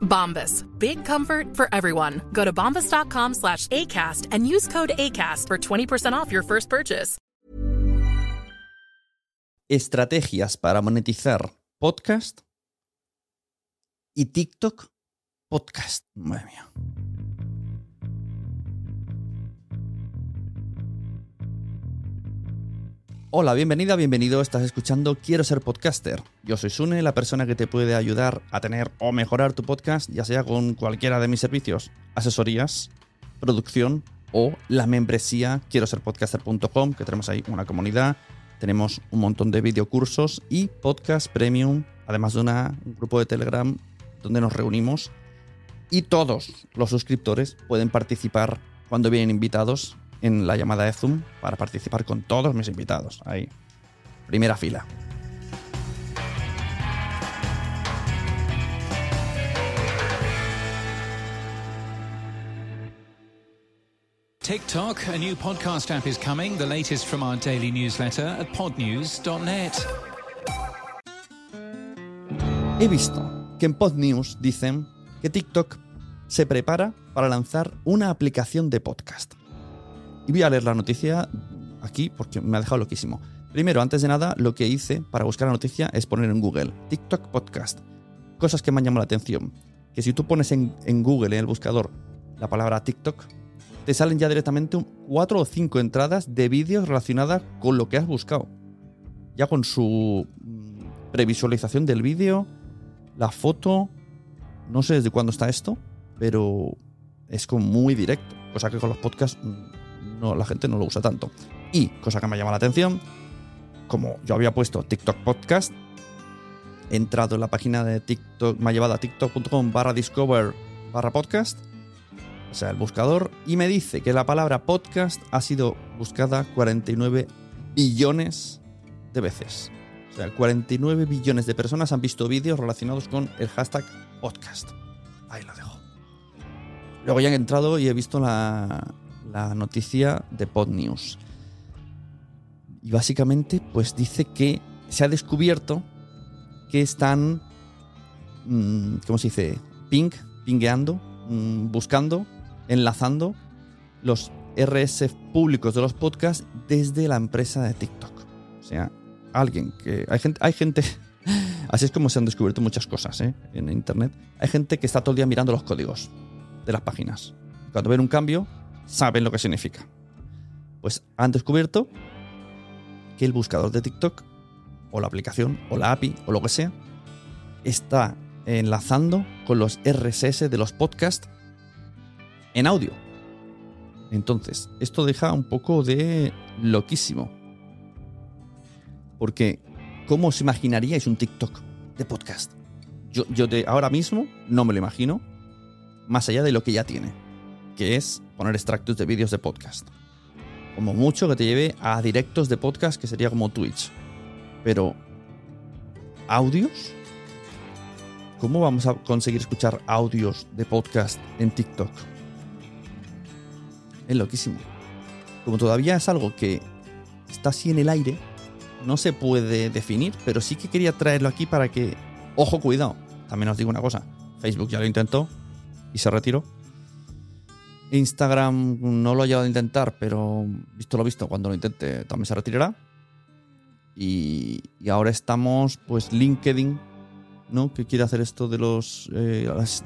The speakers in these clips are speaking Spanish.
Bombas. Big comfort for everyone. Go to bombas.com slash ACAST and use code ACAST for 20% off your first purchase. Estrategias para monetizar podcast y TikTok podcast. Madre mía. Hola, bienvenida, bienvenido. Estás escuchando Quiero ser podcaster. Yo soy Sune, la persona que te puede ayudar a tener o mejorar tu podcast, ya sea con cualquiera de mis servicios, asesorías, producción o la membresía quiero ser podcaster.com, que tenemos ahí una comunidad, tenemos un montón de videocursos y podcast premium, además de una- un grupo de Telegram donde nos reunimos y todos los suscriptores pueden participar cuando vienen invitados en la llamada de Zoom para participar con todos mis invitados. Ahí, primera fila. TikTok, a new podcast app is coming, the latest from our daily newsletter at podnews.net. He visto que en PodNews dicen que TikTok se prepara para lanzar una aplicación de podcast. Y voy a leer la noticia aquí porque me ha dejado loquísimo. Primero, antes de nada, lo que hice para buscar la noticia es poner en Google TikTok Podcast. Cosas que me han llamado la atención. Que si tú pones en, Google, en el buscador, la palabra TikTok, te salen ya directamente cuatro o cinco entradas de vídeos relacionadas con lo que has buscado. Ya con su mm, previsualización del vídeo, la foto, no sé desde cuándo está esto, pero es como muy directo, cosa que con los podcasts mm, no, la gente no lo usa tanto. Y, cosa que me llama la atención, como yo había puesto TikTok Podcast, he entrado en la página de TikTok, me ha llevado a tiktok.com barra discover barra podcast, o sea, el buscador, y me dice que la palabra podcast ha sido buscada 49 billones de veces. O sea, 49 billones de personas han visto vídeos relacionados con el hashtag podcast. Ahí lo dejo. Luego ya he entrado y he visto la, la noticia de PodNews. Y básicamente, pues dice que se ha descubierto que están, mm, ¿cómo se dice? Ping, pingueando, mm, buscando, enlazando los RS públicos de los podcasts desde la empresa de TikTok. O sea, alguien que. Hay gente. Hay gente así es como se han descubierto muchas cosas ¿eh? en internet. Hay gente que está todo el día mirando los códigos de las páginas. Cuando ven un cambio, saben lo que significa. Pues han descubierto que el buscador de TikTok, o la aplicación, o la API, o lo que sea, está enlazando con los RSS de los podcasts en audio. Entonces, esto deja un poco de loquísimo. Porque, ¿cómo os imaginaríais un TikTok de podcast? Yo, yo de ahora mismo no me lo imagino, más allá de lo que ya tiene, que es poner extractos de vídeos de podcast. Como mucho que te lleve a directos de podcast, que sería como Twitch. Pero, ¿audios? ¿Cómo vamos a conseguir escuchar audios de podcast en TikTok? Es loquísimo. Como todavía es algo que está así en el aire, no se puede definir, pero sí que quería traerlo aquí para que, ojo, cuidado. También os digo una cosa, Facebook ya lo intentó y se retiró. Instagram no lo ha llegado a intentar, pero visto lo visto, cuando lo intente también se retirará. Y, y ahora estamos, pues, LinkedIn, ¿no? Que quiere hacer esto de los, eh, las-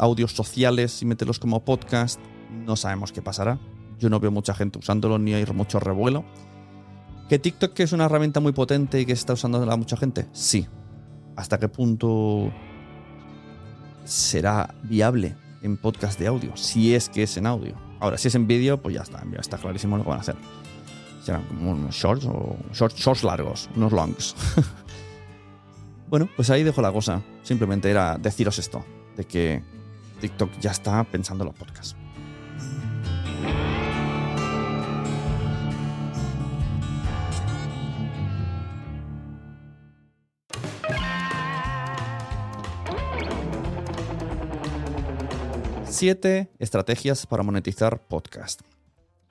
audios sociales y meterlos como podcast. No sabemos qué pasará. yo no veo mucha gente usándolo ni hay mucho revuelo. ¿Que TikTok es una herramienta muy potente y que está usando la mucha gente? Sí. ¿Hasta qué punto será viable en podcast de audio? Si es que es en audio. Ahora, si es en vídeo, pues ya está, ya está clarísimo lo que van a hacer. Serán como unos shorts o shorts, shorts largos, unos longs. bueno, pues ahí dejo la cosa. Simplemente era deciros esto, de que TikTok ya está pensando en los podcasts. Siete estrategias para monetizar podcast.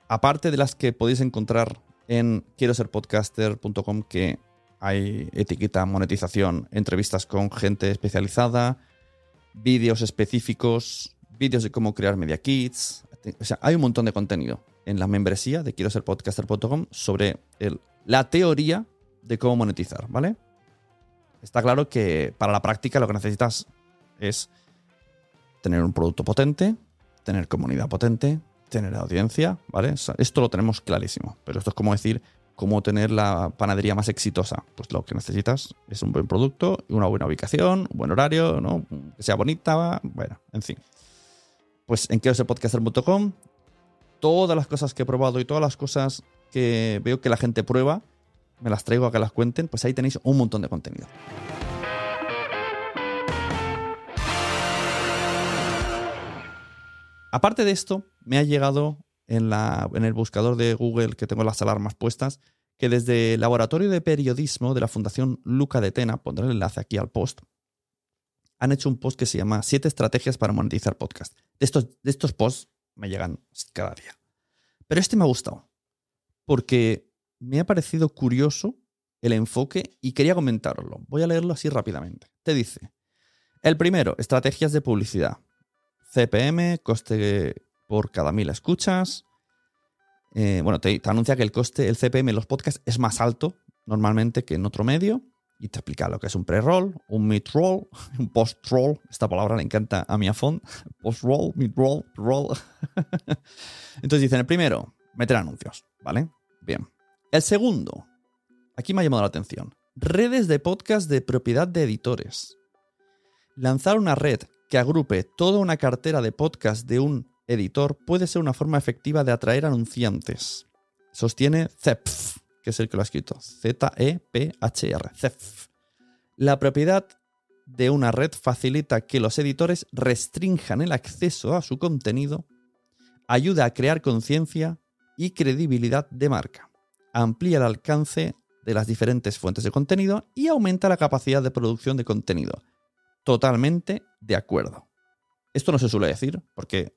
Aparte de las que podéis encontrar en quiero ser podcaster.com, que hay etiqueta monetización, entrevistas con gente especializada, vídeos específicos, vídeos de cómo crear media kits. O sea, hay un montón de contenido en la membresía de quiero ser podcaster.com sobre el, la teoría de cómo monetizar, ¿vale? Está claro que para la práctica lo que necesitas es tener un producto potente, tener comunidad potente, tener audiencia, ¿vale? Esto lo tenemos clarísimo, pero esto es como decir cómo tener la panadería más exitosa. Pues lo que necesitas es un buen producto, una buena ubicación, un buen horario, ¿no? que sea bonita, bueno, en fin. Pues en podcaster.com todas las cosas que he probado y todas las cosas que veo que la gente prueba, me las traigo a que las cuenten, pues ahí tenéis un montón de contenido. Aparte de esto, me ha llegado en, el buscador de Google que tengo las alarmas puestas que desde el Laboratorio de Periodismo de la Fundación Luca de Tena, pondré el enlace aquí al post, han hecho un post que se llama Siete estrategias para monetizar podcast. De estos, de estos posts me llegan cada día. Pero este me ha gustado, porque me ha parecido curioso el enfoque y quería comentarlo. Voy a leerlo así rápidamente. Te dice, el primero, estrategias de publicidad. CPM, coste por cada mil escuchas. Eh, bueno, te, anuncia que el coste, el CPM en los podcasts es más alto normalmente que en otro medio. Y te explica lo que es un pre-roll, un mid-roll, un post-roll. Esta palabra le encanta a mi afón. Post-roll, mid-roll, roll. Entonces dicen, el primero, meter anuncios, ¿vale? Bien. El segundo, aquí me ha llamado la atención. Redes de podcast de propiedad de editores. Lanzar una red que agrupe toda una cartera de podcast de un editor puede ser una forma efectiva de atraer anunciantes. Sostiene CEPF, que es el que lo ha escrito. Z-E-P-H-R. CEPF. La propiedad de una red facilita que los editores restrinjan el acceso a su contenido, ayuda a crear conciencia y credibilidad de marca, amplía el alcance de las diferentes fuentes de contenido y aumenta la capacidad de producción de contenido. Totalmente de acuerdo. Esto no se suele decir porque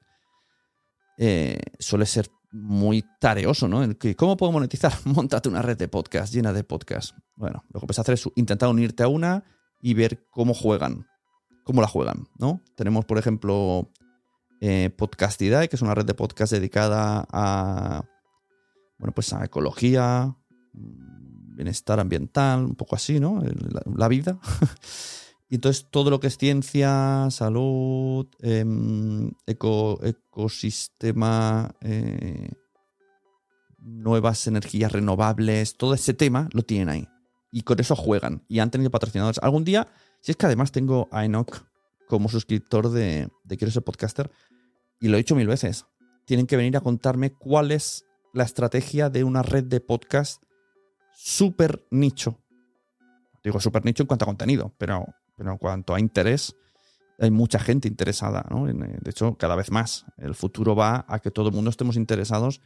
eh, suele ser muy tareoso, ¿no? ¿Cómo puedo monetizar? Montate una red de podcast llena de podcasts. Bueno, lo que puedes hacer es intentar unirte a una y ver cómo juegan, cómo la juegan, ¿no? Tenemos, por ejemplo, eh, Podcastidae, que es una red de podcast dedicada a, bueno, pues a ecología, bienestar ambiental, un poco así, ¿no? la vida. Y entonces todo lo que es ciencia, salud, em, ecosistema, eh, nuevas energías renovables, todo ese tema lo tienen ahí. Y con eso juegan. Y han tenido patrocinadores. Algún día, si es que además tengo a Enoch como suscriptor de, de Quiero ser podcaster, y lo he dicho mil veces, tienen que venir a contarme cuál es la estrategia de una red de podcast súper nicho. Digo súper nicho en cuanto a contenido, pero pero en cuanto a interés, hay mucha gente interesada, ¿no? Eh, de hecho, cada vez más. El futuro va a que todo el mundo estemos interesados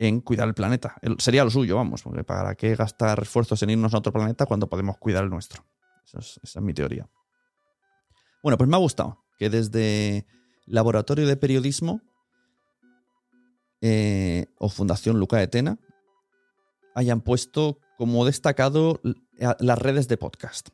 en cuidar el planeta. sería lo suyo, vamos, porque para qué gastar esfuerzos en irnos a otro planeta cuando podemos cuidar el nuestro. esa es mi teoría. Bueno, pues me ha gustado que desde Laboratorio de Periodismo eh, o Fundación Luca de Tena hayan puesto como destacado las redes de podcast.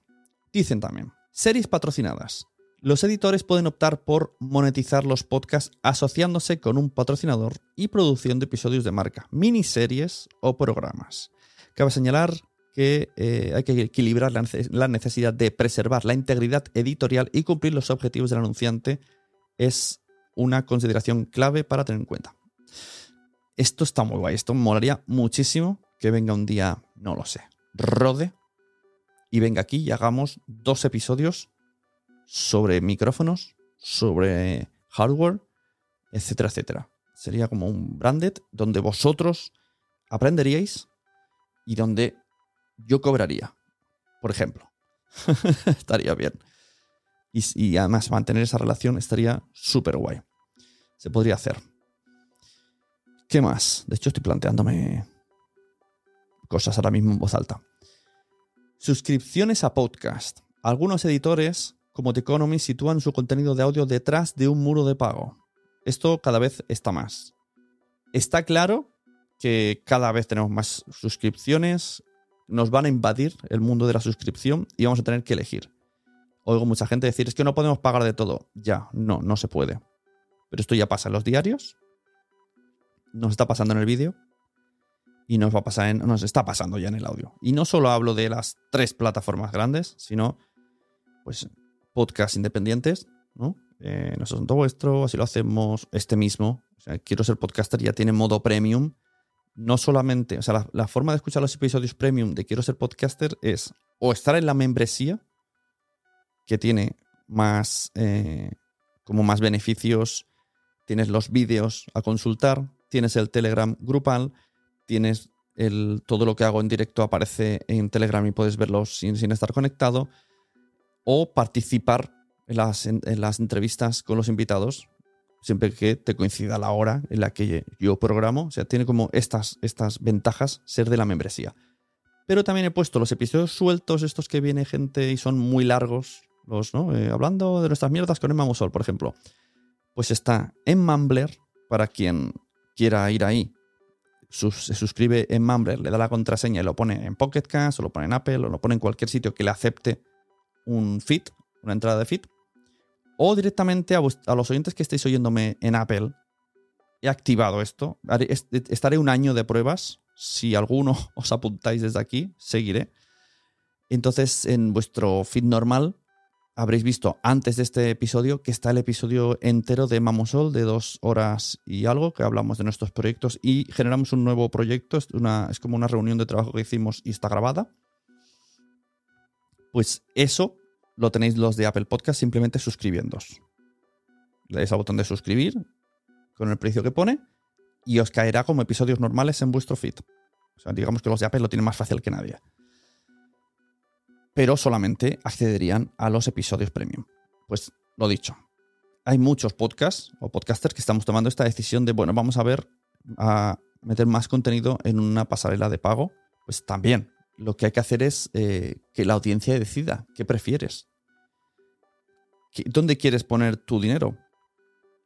Dicen también, Series patrocinadas. Los editores pueden optar por monetizar los podcasts asociándose con un patrocinador y produciendo episodios de marca, miniseries o programas. Cabe señalar que eh, hay que equilibrar la necesidad de preservar la integridad editorial y cumplir los objetivos del anunciante. Es una consideración clave para tener en cuenta. esto está muy guay. Esto molaría muchísimo que venga un día, no lo sé, Rode y venga aquí y hagamos dos episodios sobre micrófonos, sobre hardware, etcétera, etcétera. Sería como un branded donde vosotros aprenderíais y donde yo cobraría, por ejemplo. estaría bien. Y, además mantener esa relación estaría súper guay. Se podría hacer. ¿Qué más? De hecho, estoy planteándome cosas ahora mismo en voz alta. Suscripciones a podcast. Algunos editores, como The Economy, sitúan su contenido de audio detrás de un muro de pago. Esto cada vez está más. Está claro que cada vez tenemos más suscripciones, nos van a invadir el mundo de la suscripción y vamos a tener que elegir. Oigo mucha gente decir, es que no podemos pagar de todo. Ya, no, no se puede. Pero esto ya pasa en los diarios, nos está pasando en el vídeo y nos va a pasar en, nos está pasando ya en el audio. Y no solo hablo de las tres plataformas grandes, sino pues podcasts independientes, ¿no? Eh, no es vuestro, así lo hacemos, este mismo. Quiero ser podcaster ya tiene modo premium no solamente, o sea, la, forma de escuchar los episodios premium de Quiero ser podcaster es o estar en la membresía, que tiene más, eh, como más beneficios, tienes los vídeos a consultar, tienes el Telegram grupal, tienes el, todo lo que hago en directo aparece en Telegram y puedes verlo sin, estar conectado, o participar en las, en las entrevistas con los invitados, siempre que te coincida la hora en la que yo programo. O sea, tiene como estas, estas ventajas ser de la membresía. Pero también he puesto los episodios sueltos, estos que viene gente y son muy largos, los, ¿no? Eh, hablando de nuestras mierdas con Emma Musol, por ejemplo. Pues está en Mumbler, para quien quiera ir ahí. Se suscribe en Mumbler, le da la contraseña y lo pone en Pocket Cast, o lo pone en Apple, o lo pone en cualquier sitio que le acepte un feed, una entrada de feed o directamente a, los oyentes que estéis oyéndome en Apple, he activado esto. estaré un año de pruebas. Si alguno os apuntáis desde aquí, seguiré. Entonces, en vuestro feed normal, habréis visto antes de este episodio que está el episodio entero de Mamosol de dos horas y algo, que hablamos de nuestros proyectos y generamos un nuevo proyecto. Es, una, es como una reunión de trabajo que hicimos y está grabada. Pues eso lo tenéis los de Apple Podcast simplemente suscribiéndos. Le dais al botón de suscribir con el precio que pone y os caerá como episodios normales en vuestro feed. O sea, digamos que los de Apple lo tienen más fácil que nadie. Pero solamente accederían a los episodios premium. Pues lo dicho, hay muchos podcasts o podcasters que estamos tomando esta decisión de, bueno, vamos a ver, a meter más contenido en una pasarela de pago. Pues también lo que hay que hacer es eh, que la audiencia decida qué prefieres. ¿Dónde quieres poner tu dinero?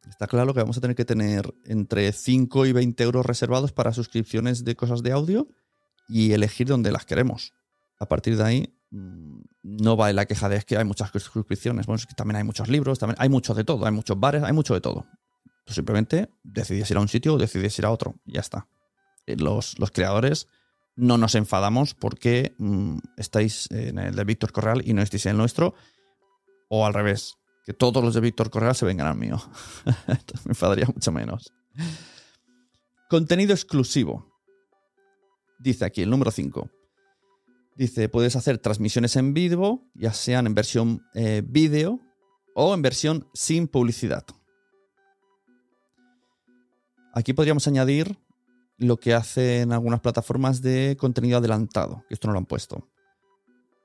Está claro que vamos a tener que tener entre 5 y 20 euros reservados para suscripciones de cosas de audio y elegir dónde las queremos. A partir de ahí, no va la queja de es que hay muchas suscripciones. Bueno, es que también hay muchos libros, hay mucho de todo, hay muchos bares, hay mucho de todo. Tú simplemente decidís ir a un sitio o decidís ir a otro. Y ya está. Eh, los, los creadores no nos enfadamos porque mm, estáis en el de Víctor Correal y no estáis en el nuestro, o al revés, que todos los de Víctor Correal se vengan al mío. me enfadaría mucho menos. Contenido exclusivo. Dice aquí el número 5. Dice, puedes hacer transmisiones en vivo, ya sean en versión eh, vídeo o en versión sin publicidad. Aquí podríamos añadir lo que hacen algunas plataformas de contenido adelantado, que esto no lo han puesto.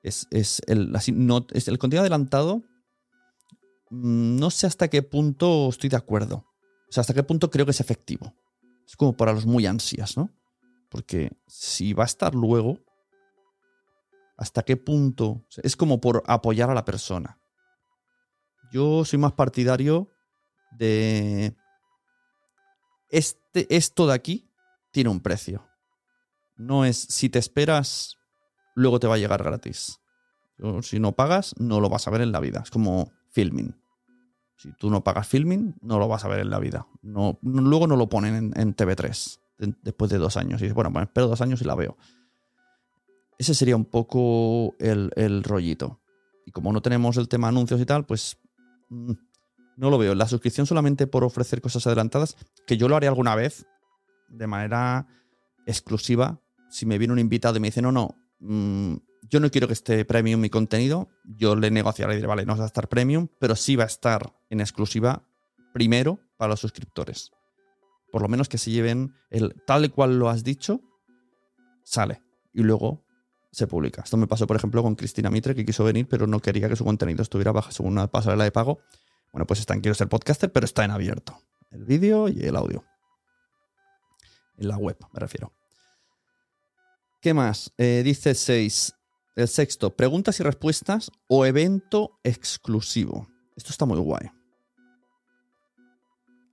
Es, el, es el contenido adelantado, mm, no sé hasta qué punto estoy de acuerdo. O sea, hasta qué punto creo que es efectivo. Es como para los muy ansias, ¿no? Porque si va a estar luego, hasta qué punto... Es como por apoyar a la persona. Yo soy más partidario de... Este, esto de aquí tiene un precio. No es si te esperas, luego te va a llegar gratis. si no pagas, no lo vas a ver en la vida. Es como filming. Si tú no pagas filming, no lo vas a ver en la vida. No, luego no lo ponen en, TV3 después de dos años. Y dices, bueno, pues espero dos años y la veo. Ese sería un poco el, el rollito. Y como no tenemos el tema anuncios y tal, pues mm, no lo veo. La suscripción solamente por ofrecer cosas adelantadas, que yo lo haré alguna vez, de manera exclusiva. Si me viene un invitado y me dice, no, no, mm, yo no quiero que esté premium mi contenido, yo le negociaré y diré, vale, no va a estar premium, pero sí va a estar en exclusiva primero para los suscriptores. Por lo menos que se lleven el tal y cual lo has dicho, sale. Y luego se publica. Esto me pasó, por ejemplo, con Cristina Mitre, que quiso venir, pero no quería que su contenido estuviera bajo una pasarela de pago. Bueno, pues está en Quiero ser podcaster, pero está en abierto. El vídeo y el audio. En la web, me refiero. ¿Qué más? Eh, dice 6. El sexto, preguntas y respuestas o evento exclusivo. Esto está muy guay.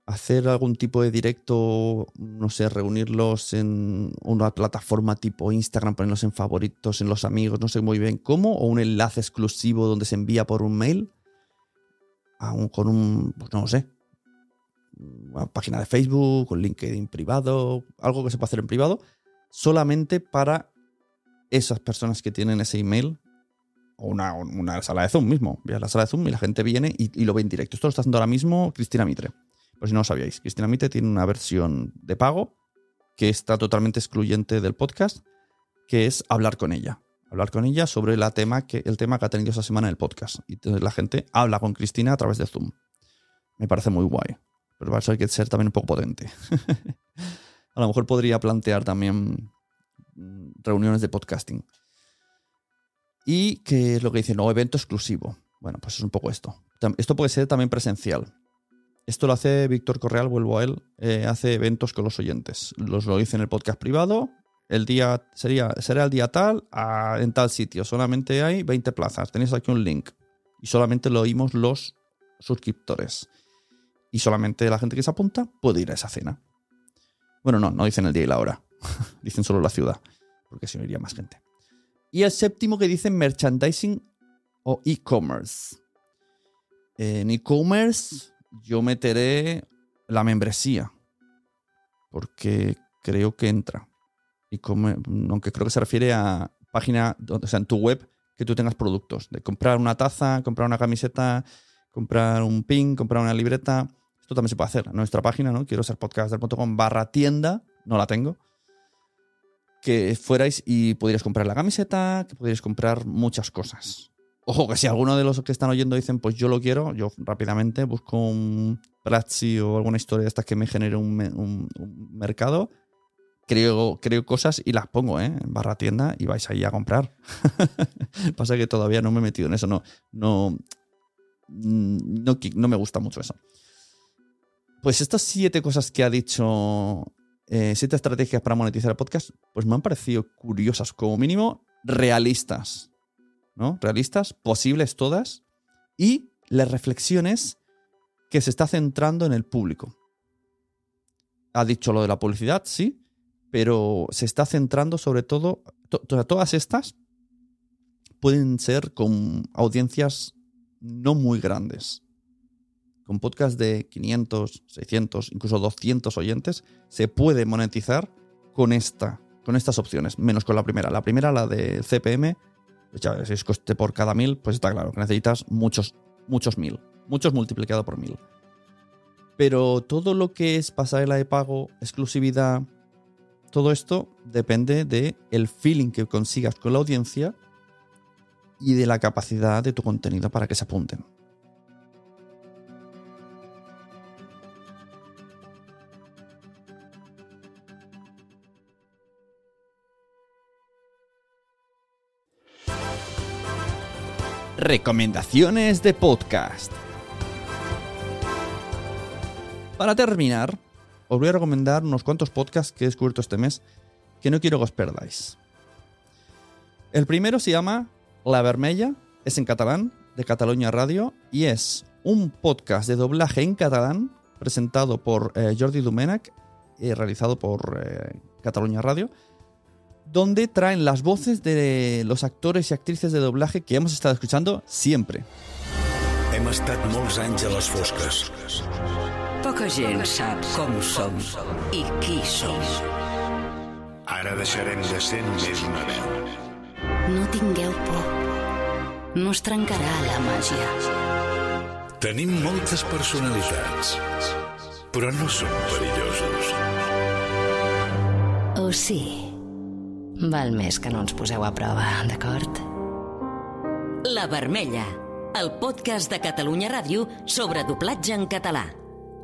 Hacer algún tipo de directo, no sé, reunirlos en una plataforma tipo Instagram, ponerlos en favoritos, en los amigos, no sé muy bien cómo, o un enlace exclusivo donde se envía por un mail, con un, pues no sé, una página de Facebook, un LinkedIn privado, algo que se pueda hacer en privado, solamente para esas personas que tienen ese email o una, sala de Zoom mismo. Veas la sala de Zoom y la gente viene y, lo ve en directo. Esto lo está haciendo ahora mismo Cristina Mitre. Por si no lo sabíais, Cristina Mitre tiene una versión de pago que está totalmente excluyente del podcast, que es hablar con ella. Hablar con ella sobre la tema que, el tema que ha tenido esa semana en el podcast. Y entonces la gente habla con Cristina a través de Zoom. Me parece muy guay. Pero va a que ser también un poco potente. a lo mejor podría plantear también Mm, reuniones de podcasting. Y que es lo que dicen, no, evento exclusivo. Bueno, pues es un poco esto. Esto puede ser también presencial. Esto lo hace Víctor Correal, vuelvo a él, eh, hace eventos con los oyentes. Los lo dice en el podcast privado. El día sería, será el día tal en tal sitio. Solamente hay 20 plazas. Tenéis aquí un link. Y solamente lo oímos los suscriptores. Y solamente la gente que se apunta puede ir a esa cena. Bueno, no, no dicen el día y la hora. dicen solo la ciudad, porque si no iría más gente. Y el séptimo que dicen merchandising o e-commerce. En e-commerce yo meteré la membresía, porque creo que entra. Y aunque creo que se refiere a página, o sea, en tu web que tú tengas productos, de comprar una taza, comprar una camiseta, comprar un pin, comprar una libreta. Esto también se puede hacer en nuestra página, ¿no? Quiero ser podcaster.com barra tienda, no la tengo que fuerais y pudierais comprar la camiseta, que pudierais comprar muchas cosas. Ojo, que si alguno de los que están oyendo dicen, pues yo lo quiero, yo rápidamente busco un Platzi o alguna historia de estas que me genere un, mercado, creo, creo cosas y las pongo ¿eh? en barra tienda y vais ahí a comprar. Pasa que todavía no me he metido en eso, no, no, no, no me gusta mucho eso. Pues estas siete cosas que ha dicho eh, siete estrategias para monetizar el podcast, pues me han parecido curiosas, como mínimo realistas. Realistas, posibles todas. Y las reflexiones que se está centrando en el público. Ha dicho lo de la publicidad, sí, pero se está centrando sobre todo. todas estas pueden ser con audiencias no muy grandes con podcast de 500, 600, incluso 200 oyentes, se puede monetizar con, esta, con estas opciones, menos con la primera. La primera, la de CPM, pues si es coste por cada mil, pues está claro que necesitas muchos, muchos mil, muchos multiplicado por mil. Pero todo lo que es pasarela de pago, exclusividad, todo esto depende de el feeling que consigas con la audiencia y de la capacidad de tu contenido para que se apunten. Recomendaciones de podcast. Para terminar, os voy a recomendar unos cuantos podcasts que he descubierto este mes que no quiero que os perdáis. El primero se llama La Vermella, es en catalán, de Cataluña Radio, y es un podcast de doblaje en catalán presentado por eh, Jordi Domènech y realizado por eh, Cataluña Radio donde traen las voces de los actores y actrices de doblaje que hemos estado escuchando siempre. Hem estat molts anys a les fosques. Poca gent sap com som i qui som. Ara deixarem de ser només una veu. No tingueu por. No es trencarà la màgia. Tenim moltes personalitats, però no som perillosos. O sí? Val més que no ens poseu a prova, d'acord? La Vermella, el podcast de Catalunya Ràdio sobre doblatge en català.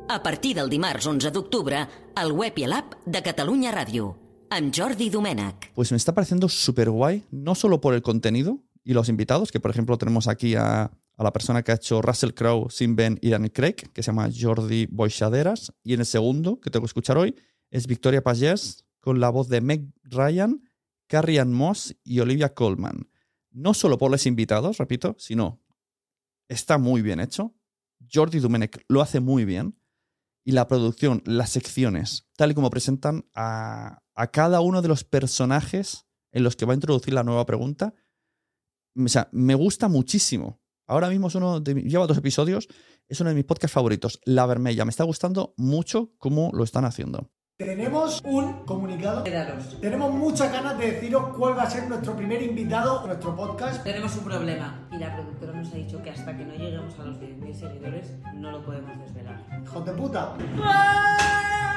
A partir del dimarts 11 d'octubre, al web i a l'app de Catalunya Ràdio, amb Jordi Domènech. Pues me está pareciendo súper guay, no solo por el contenido y los invitados, que por ejemplo tenemos aquí a, a la persona que ha hecho Russell Crowe, Sin Ben y Daniel Craig, que se llama Jordi Boixaderas, y en el segundo, que tengo que escuchar hoy, es Victoria Pagés, con la voz de Meg Ryan, Carrie Ann Moss y Olivia Colman. No solo por los invitados, repito, sino está muy bien hecho. Jordi Domenech lo hace muy bien. Y la producción, las secciones, tal y como presentan a, cada uno de los personajes en los que va a introducir la nueva pregunta, o sea, me gusta muchísimo. Ahora mismo es uno de, lleva dos episodios, es uno de mis podcasts favoritos, La Vermella. Me está gustando mucho cómo lo están haciendo. Tenemos un comunicado. Tenemos muchas ganas de deciros cuál va a ser nuestro primer invitado a nuestro podcast. Tenemos un problema y la productora nos ha dicho que hasta que no lleguemos a los 10.000 seguidores no lo podemos desvelar. ¡Hijos de puta!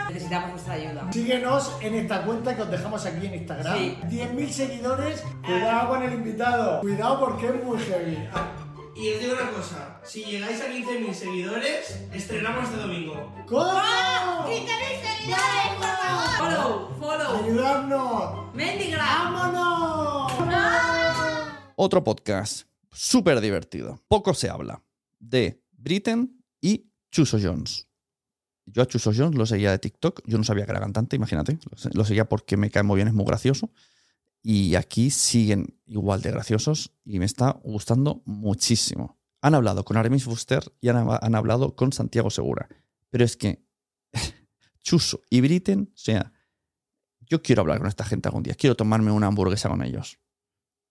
Necesitamos vuestra ayuda. Síguenos en esta cuenta que os dejamos aquí en Instagram. Sí. 10.000 seguidores. Cuidado con el invitado. Cuidado porque es muy heavy. Ah, Y os digo una cosa, si llegáis a 15.000 seguidores, estrenamos este domingo. ¿Cómo? Follow, follow. ¡Ayudadnos! Mendigra. ¡Vámonos! Otro podcast súper divertido. Poco se habla de Britain y Chuso Jones. Yo a Chuso Jones lo seguía de TikTok. Yo no sabía que era cantante, imagínate. Lo seguía porque me cae muy bien, es muy gracioso. Y aquí siguen igual de graciosos y me está gustando muchísimo. Han hablado con Aramis Fuster y han, hablado con Santiago Segura. Pero es que Chuso y Britain, o sea, yo quiero hablar con esta gente algún día. Quiero tomarme una hamburguesa con ellos.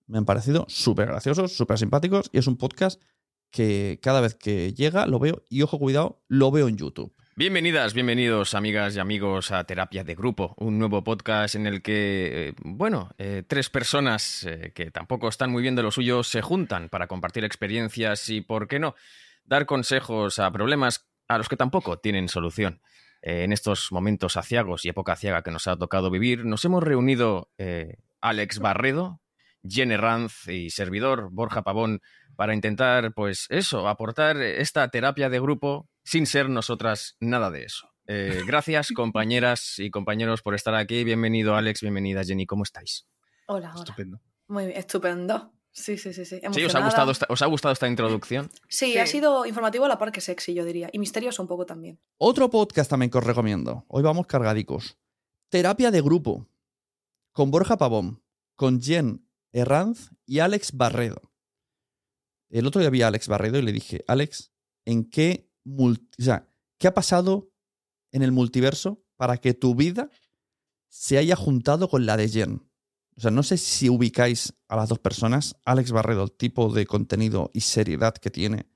Me han parecido súper graciosos, súper simpáticos y es un podcast que cada vez que llega lo veo y ojo cuidado, lo veo en YouTube. Bienvenidas, bienvenidos amigas y amigos a Terapia de Grupo, un nuevo podcast en el que, eh, bueno, eh, tres personas eh, que tampoco están muy bien de lo suyo se juntan para compartir experiencias y, ¿por qué no?, dar consejos a problemas a los que tampoco tienen solución. En estos momentos aciagos y época ciaga que nos ha tocado vivir, nos hemos reunido Alex Barredo, Jenny Ranz y servidor Borja Pavón para intentar, pues eso, aportar esta terapia de grupo sin ser nosotras nada de eso. Eh, gracias, compañeras y compañeros, por estar aquí. Bienvenido, Alex. Bienvenida, Jenny. ¿Cómo estáis? Hola, hola. Estupendo. Muy bien, estupendo. Sí, sí, sí, sí. ¿Sí? ¿Os ha, gustado esta, ¿Os ha gustado esta introducción? Sí, Sí. ha sido informativo a la par que sexy, yo diría. Y misterioso un poco también. Otro podcast también que os recomiendo. Hoy vamos cargadicos. Terapia de grupo. Con Borja Pavón, con Jen Herranz y Alex Barredo. El otro día vi a Alex Barredo y le dije, Alex, ¿en qué, ¿qué ha pasado en el multiverso para que tu vida se haya juntado con la de Jen? O sea, no sé si ubicáis a las dos personas. Alex Barredo, el tipo de contenido y seriedad que tiene.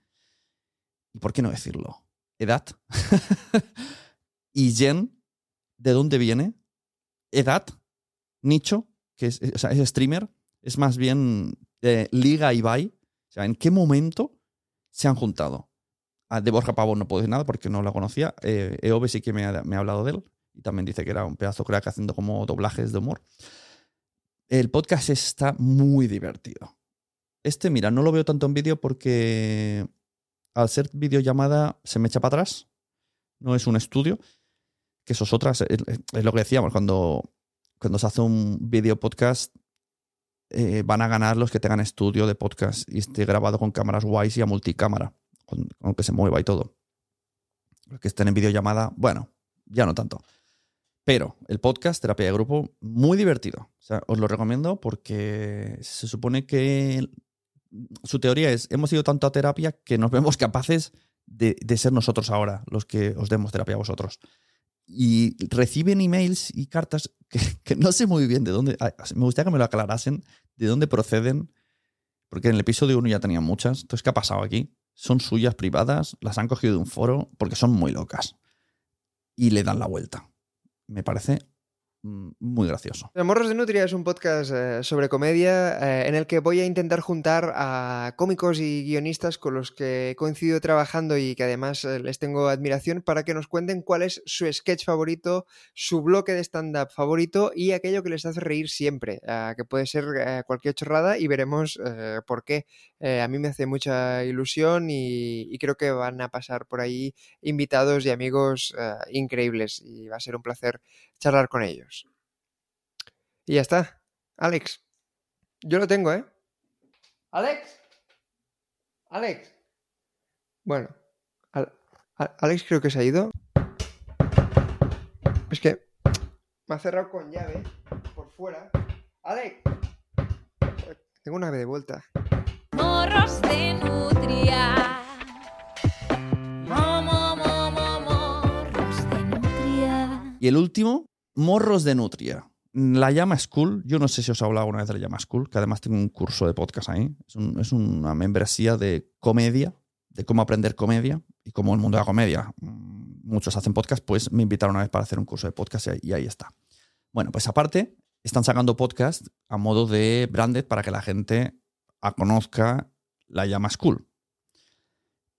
¿Y por qué no decirlo? Edad. y Jen, ¿de dónde viene? Edad. Nicho, que es, o sea, es streamer. Es más bien de Liga Ibai. O sea, ¿en qué momento se han juntado? De Borja Pavón no puedo decir nada porque no la conocía. Eh, Eove sí que me ha, hablado de él. Y también dice que era un pedazo crack haciendo como doblajes de humor. El podcast está muy divertido. Este, mira, no lo veo tanto en vídeo porque al ser videollamada se me echa para atrás. No es un estudio. Que eso es lo que decíamos. Cuando, cuando se hace un video podcast, eh, van a ganar los que tengan estudio de podcast y esté grabado con cámaras guays y a multicámara. Con, que se mueva y todo. Los que estén en videollamada, bueno, ya no tanto. Pero el podcast, terapia de grupo, muy divertido. Os lo recomiendo porque se supone que su teoría es, hemos ido tanto a terapia que nos vemos capaces de, de ser nosotros ahora, los que os demos terapia a vosotros. Y reciben emails y cartas que, que no sé muy bien de dónde, ah, me gustaría que me lo aclarasen, de dónde proceden, porque en el episodio 1 ya tenían muchas. Entonces, ¿qué ha pasado aquí? Son suyas privadas, las han cogido de un foro porque son muy locas. Y le dan la vuelta me parece muy gracioso. Morros de Nutria es un podcast eh, sobre comedia eh, en el que voy a intentar juntar a cómicos y guionistas con los que he coincidido trabajando y que además eh, les tengo admiración para que nos cuenten cuál es su sketch favorito, su bloque de stand-up favorito y aquello que les hace reír siempre, que puede ser cualquier chorrada y veremos por qué. A mí me hace mucha ilusión y, creo que van a pasar por ahí invitados y amigos increíbles y va a ser un placer charlar con ellos. Y ya está. Alex, yo lo tengo, ¿eh? Alex. Alex. Bueno, Al- Al- Alex creo que se ha ido. Es que me ha cerrado con llave por fuera. Alex. Tengo una ave de vuelta. Morros de nutria. Mo, mo, mo, mo, morros de nutria. Y el último, Morros de Nutria. La Llama School, yo no sé si os he hablado alguna vez de la Llama School, que además tengo un curso de podcast ahí. Es, es una membresía de comedia, de cómo aprender comedia y como el mundo de la comedia. Muchos hacen podcast, pues me invitaron una vez para hacer un curso de podcast y ahí, está. Bueno, pues aparte, están sacando podcast a modo de branded para que la gente conozca la Llama School.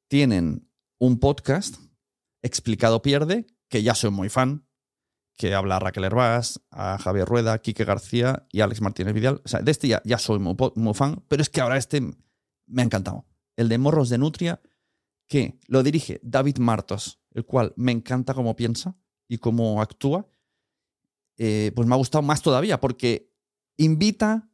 Tienen un podcast, Explicado Pierde, que ya soy muy fan, que habla a Raquel Hervás, a Javier Rueda, Quique García y Alex Martínez Vidal. O sea, de este ya, soy muy fan, pero es que ahora este me ha encantado. El de Morros de Nutria, que lo dirige David Martos, el cual me encanta cómo piensa y cómo actúa. Eh, pues me ha gustado más todavía, porque invita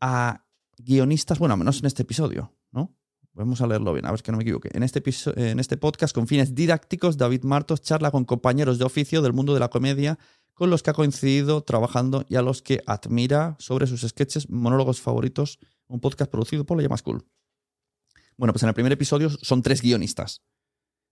a guionistas, bueno, menos en este episodio, ¿no? Vamos a leerlo bien, a ver que no me equivoque. En este, en este podcast, con fines didácticos, David Martos charla con compañeros de oficio del mundo de la comedia con los que ha coincidido trabajando y a los que admira sobre sus sketches, monólogos favoritos, un podcast producido por La Llama School. Bueno, pues en el primer episodio son tres guionistas.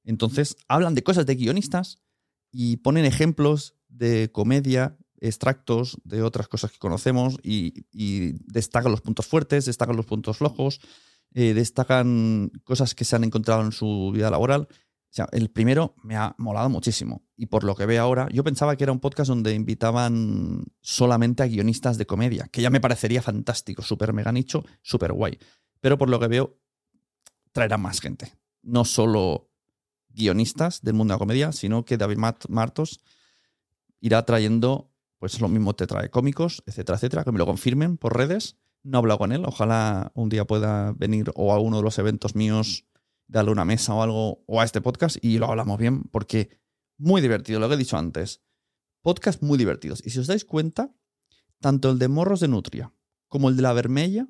Entonces hablan de cosas de guionistas y ponen ejemplos de comedia, extractos de otras cosas que conocemos y, y destacan los puntos fuertes, destacan los puntos flojos, eh, destacan cosas que se han encontrado en su vida laboral. El primero me ha molado muchísimo. Y por lo que veo ahora, yo pensaba que era un podcast donde invitaban solamente a guionistas de comedia, que ya me parecería fantástico, súper mega nicho, súper guay. Pero por lo que veo, traerá más gente. No solo guionistas del mundo de la comedia, sino que David Martos irá trayendo, pues lo mismo te trae cómicos, etcétera, etcétera, que me lo confirmen por redes. No he hablado con él, ojalá un día pueda venir o a uno de los eventos míos, darle una mesa o algo, o a este podcast y lo hablamos bien, porque muy divertido, lo que he dicho antes. Podcast muy divertidos. Y si os dais cuenta, tanto el de Morros de Nutria como el de La Vermella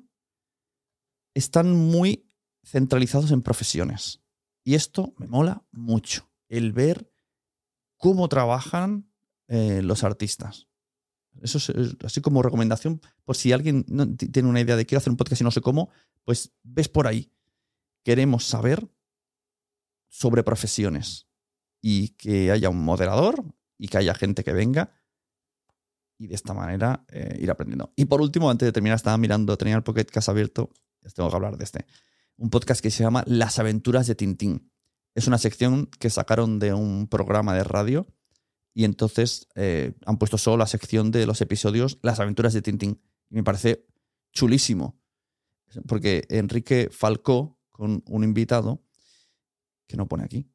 están muy centralizados en profesiones. Y esto me mola mucho, el ver cómo trabajan eh, los artistas. Eso es, así como recomendación, por si alguien no tiene una idea de quiero hacer un podcast y no sé cómo, pues ves por ahí. Queremos saber sobre profesiones y que haya un moderador y que haya gente que venga y de esta manera eh, ir aprendiendo. Y por último, antes de terminar, estaba mirando, tenía el Pocket Cast abierto, les tengo que hablar de este. Un podcast que se llama Las aventuras de Tintín. Es una sección que sacaron de un programa de radio y entonces eh, han puesto solo la sección de los episodios Las aventuras de Tintín. Y me parece chulísimo. Porque Enrique Falcó, con un invitado, que no pone aquí,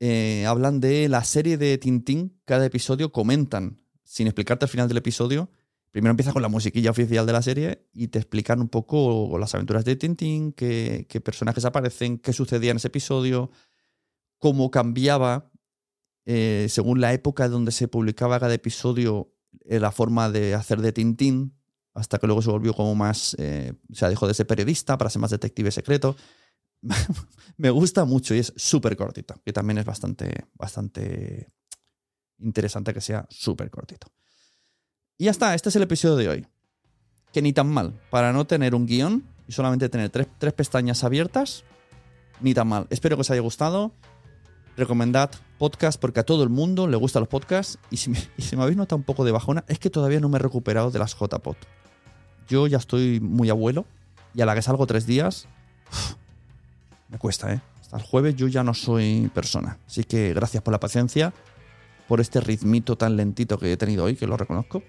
eh, hablan de la serie de Tintín. Cada episodio comentan, sin explicarte al final del episodio. Primero empieza con la musiquilla oficial de la serie y te explican un poco las aventuras de Tintín, qué, qué personajes aparecen, qué sucedía en ese episodio, cómo cambiaba eh, según la época donde se publicaba cada episodio eh, la forma de hacer de Tintín, hasta que luego se volvió como más, eh, o sea, dejó de ser periodista para ser más detective secreto. Me gusta mucho y es súper cortito, que también es bastante, bastante interesante que sea súper cortito. Y ya está, este es el episodio de hoy. Que ni tan mal, para no tener un guion y solamente tener tres, tres pestañas abiertas, ni tan mal. Espero que os haya gustado. Recomendad podcast porque a todo el mundo le gustan los podcasts. Y si me, y si me habéis notado un poco de bajona, es que todavía no me he recuperado de las JPod. Yo ya estoy muy abuelo y a la que salgo tres días, me cuesta, ¿eh? Hasta el jueves yo ya no soy persona. Así que gracias por la paciencia. por este ritmito tan lentito que he tenido hoy, que lo reconozco.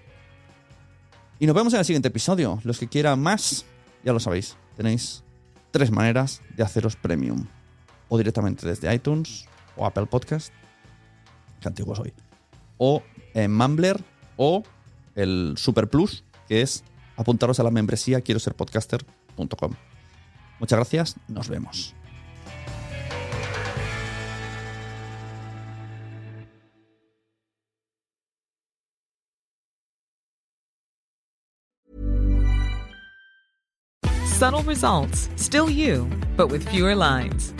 Y nos vemos en el siguiente episodio. Los que quieran más, ya lo sabéis, tenéis tres maneras de haceros premium. O directamente desde iTunes o Apple Podcast. Qué antiguo soy. O en Mumbler o el Super Plus, que es apuntaros a la membresía quiero ser podcaster.com. Muchas gracias, nos vemos. Subtle results, still you, but with fewer lines.